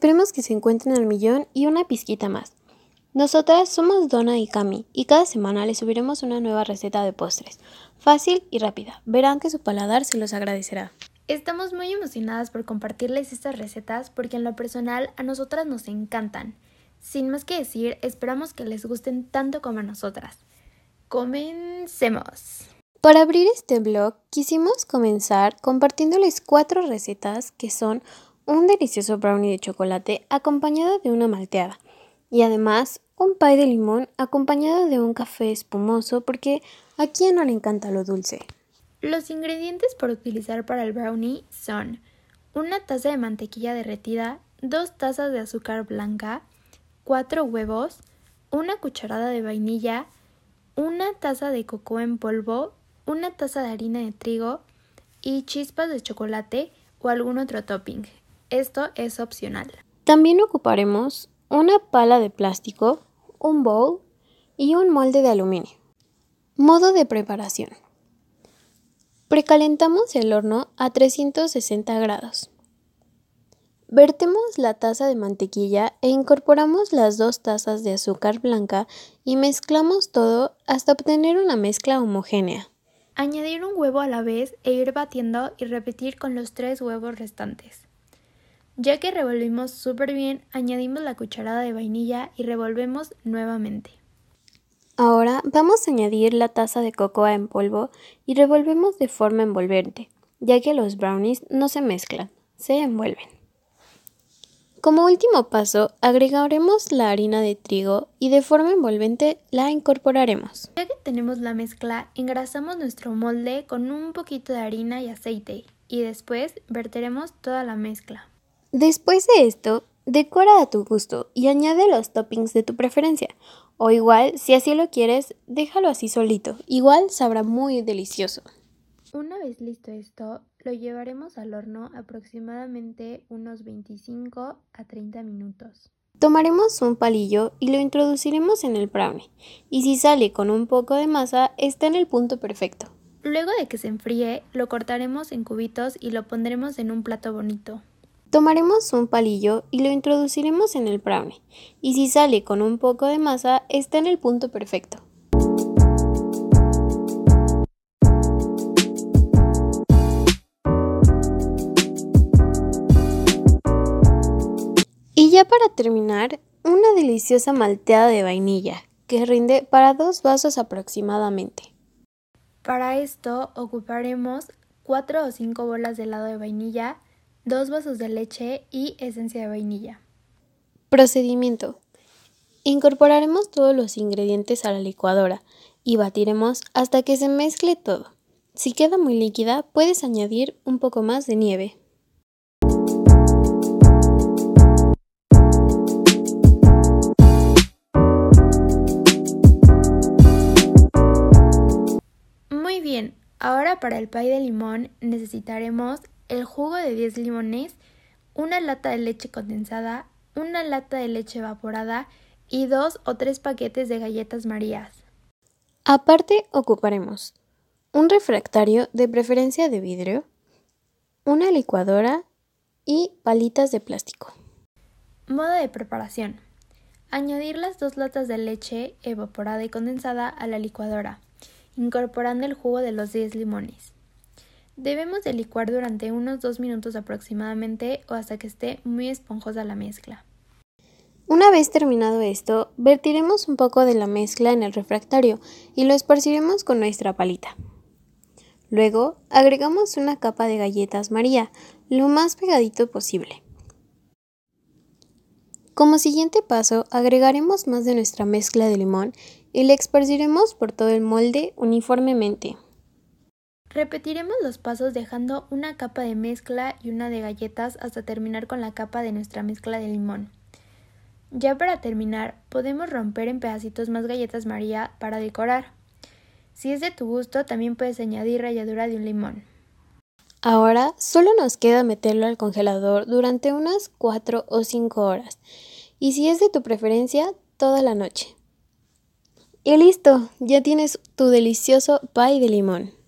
Esperemos que se encuentren al millón y una pizquita más. Nosotras somos Donna y Cami y cada semana les subiremos una nueva receta de postres. Fácil y rápida. Verán que su paladar se los agradecerá. Estamos muy emocionadas por compartirles estas recetas porque en lo personal a nosotras nos encantan. Sin más que decir, esperamos que les gusten tanto como a nosotras. Comencemos. Para abrir este blog quisimos comenzar compartiéndoles cuatro recetas que son un delicioso brownie de chocolate acompañado de una malteada y además un pie de limón acompañado de un café espumoso porque a quien no le encanta lo dulce. Los ingredientes por utilizar para el brownie son una taza de mantequilla derretida, dos tazas de azúcar blanca, cuatro huevos, una cucharada de vainilla, una taza de coco en polvo, una taza de harina de trigo y chispas de chocolate o algún otro topping. Esto es opcional. También ocuparemos una pala de plástico, un bowl y un molde de aluminio. Modo de preparación. Precalentamos el horno a 360 grados. Vertemos la taza de mantequilla e incorporamos las dos tazas de azúcar blanca y mezclamos todo hasta obtener una mezcla homogénea. Añadir un huevo a la vez e ir batiendo y repetir con los tres huevos restantes. Ya que revolvimos súper bien, añadimos la cucharada de vainilla y revolvemos nuevamente. Ahora vamos a añadir la taza de cocoa en polvo y revolvemos de forma envolvente, ya que los brownies no se mezclan, se envuelven. Como último paso, agregaremos la harina de trigo y de forma envolvente la incorporaremos. Ya que tenemos la mezcla, engrasamos nuestro molde con un poquito de harina y aceite y después verteremos toda la mezcla. Después de esto, decora a tu gusto y añade los toppings de tu preferencia. O igual, si así lo quieres, déjalo así solito. Igual sabrá muy delicioso. Una vez listo esto, lo llevaremos al horno aproximadamente unos 25 a 30 minutos. Tomaremos un palillo y lo introduciremos en el brownie. Y si sale con un poco de masa, está en el punto perfecto. Luego de que se enfríe, lo cortaremos en cubitos y lo pondremos en un plato bonito. Tomaremos un palillo y lo introduciremos en el brownie, y si sale con un poco de masa, está en el punto perfecto. Y ya para terminar, una deliciosa malteada de vainilla, que rinde para dos vasos aproximadamente. Para esto ocuparemos 4 o 5 bolas de helado de vainilla, 2 vasos de leche y esencia de vainilla. Procedimiento. Incorporaremos todos los ingredientes a la licuadora y batiremos hasta que se mezcle todo. Si queda muy líquida, puedes añadir un poco más de nieve. Muy bien, ahora para el pay de limón necesitaremos el jugo de 10 limones, una lata de leche condensada, una lata de leche evaporada y dos o tres paquetes de galletas marías. Aparte ocuparemos un refractario de preferencia de vidrio, una licuadora y palitas de plástico. Modo de preparación. Añadir las dos latas de leche evaporada y condensada a la licuadora, incorporando el jugo de los 10 limones. Debemos de licuar durante unos 2 minutos aproximadamente o hasta que esté muy esponjosa la mezcla. Una vez terminado esto, vertiremos un poco de la mezcla en el refractario y lo esparciremos con nuestra palita. Luego, agregamos una capa de galletas María, lo más pegadito posible. Como siguiente paso, agregaremos más de nuestra mezcla de limón y la esparciremos por todo el molde uniformemente. Repetiremos los pasos dejando una capa de mezcla y una de galletas hasta terminar con la capa de nuestra mezcla de limón. Ya para terminar, podemos romper en pedacitos más galletas María para decorar. Si es de tu gusto, también puedes añadir ralladura de un limón. Ahora solo nos queda meterlo al congelador durante unas 4 o 5 horas y si es de tu preferencia, toda la noche. Y listo, ya tienes tu delicioso pie de limón.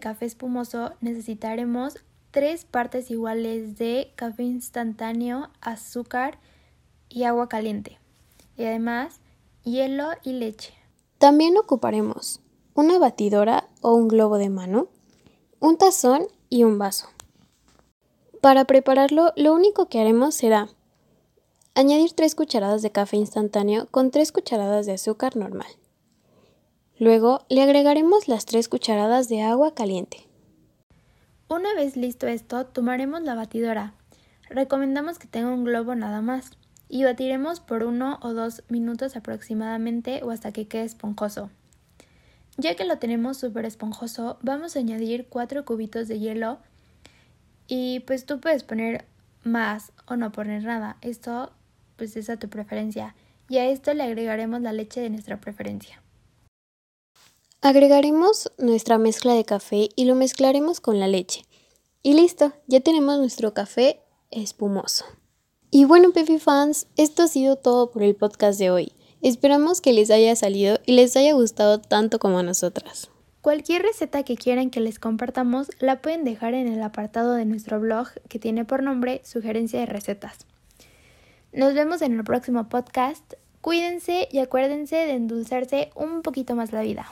Café espumoso necesitaremos tres partes iguales de café instantáneo, azúcar y agua caliente. Y además, hielo y leche. También ocuparemos una batidora o un globo de mano, un tazón y un vaso. Para prepararlo, lo único que haremos será añadir 3 cucharadas de café instantáneo con 3 cucharadas de azúcar normal. Luego le agregaremos las 3 cucharadas de agua caliente. Una vez listo esto, tomaremos la batidora. Recomendamos que tenga un globo nada más y batiremos por uno o dos minutos aproximadamente o hasta que quede esponjoso. Ya que lo tenemos súper esponjoso, vamos a añadir 4 cubitos de hielo y pues tú puedes poner más o no poner nada. Esto pues es a tu preferencia. Y a esto le agregaremos la leche de nuestra preferencia. Agregaremos nuestra mezcla de café y lo mezclaremos con la leche. Y listo, ya tenemos nuestro café espumoso. Y bueno, Pepe fans, esto ha sido todo por el podcast de hoy. Esperamos que les haya salido y les haya gustado tanto como a nosotras. Cualquier receta que quieran que les compartamos la pueden dejar en el apartado de nuestro blog que tiene por nombre Sugerencia de Recetas. Nos vemos en el próximo podcast. Cuídense y acuérdense de endulzarse un poquito más la vida.